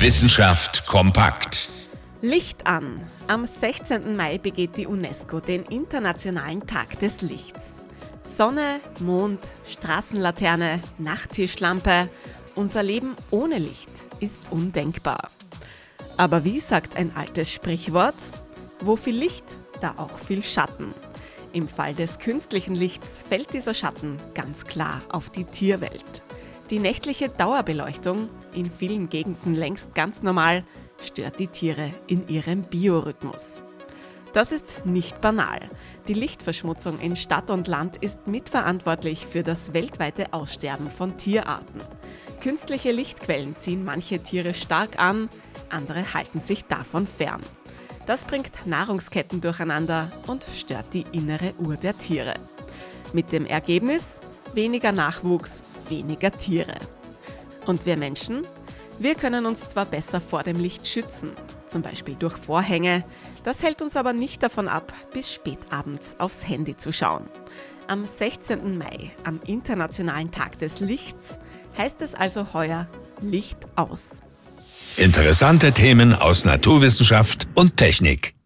Wissenschaft kompakt. Licht an. Am 16. Mai begeht die UNESCO den Internationalen Tag des Lichts. Sonne, Mond, Straßenlaterne, Nachttischlampe. Unser Leben ohne Licht ist undenkbar. Aber wie sagt ein altes Sprichwort? Wo viel Licht, da auch viel Schatten. Im Fall des künstlichen Lichts fällt dieser Schatten ganz klar auf die Tierwelt. Die nächtliche Dauerbeleuchtung, in vielen Gegenden längst ganz normal, stört die Tiere in ihrem Biorhythmus. Das ist nicht banal. Die Lichtverschmutzung in Stadt und Land ist mitverantwortlich für das weltweite Aussterben von Tierarten. Künstliche Lichtquellen ziehen manche Tiere stark an, andere halten sich davon fern. Das bringt Nahrungsketten durcheinander und stört die innere Uhr der Tiere. Mit dem Ergebnis weniger Nachwuchs, weniger Tiere. Und wir Menschen? Wir können uns zwar besser vor dem Licht schützen, zum Beispiel durch Vorhänge, das hält uns aber nicht davon ab, bis spät abends aufs Handy zu schauen. Am 16. Mai, am Internationalen Tag des Lichts, heißt es also heuer Licht aus. Interessante Themen aus Naturwissenschaft und Technik.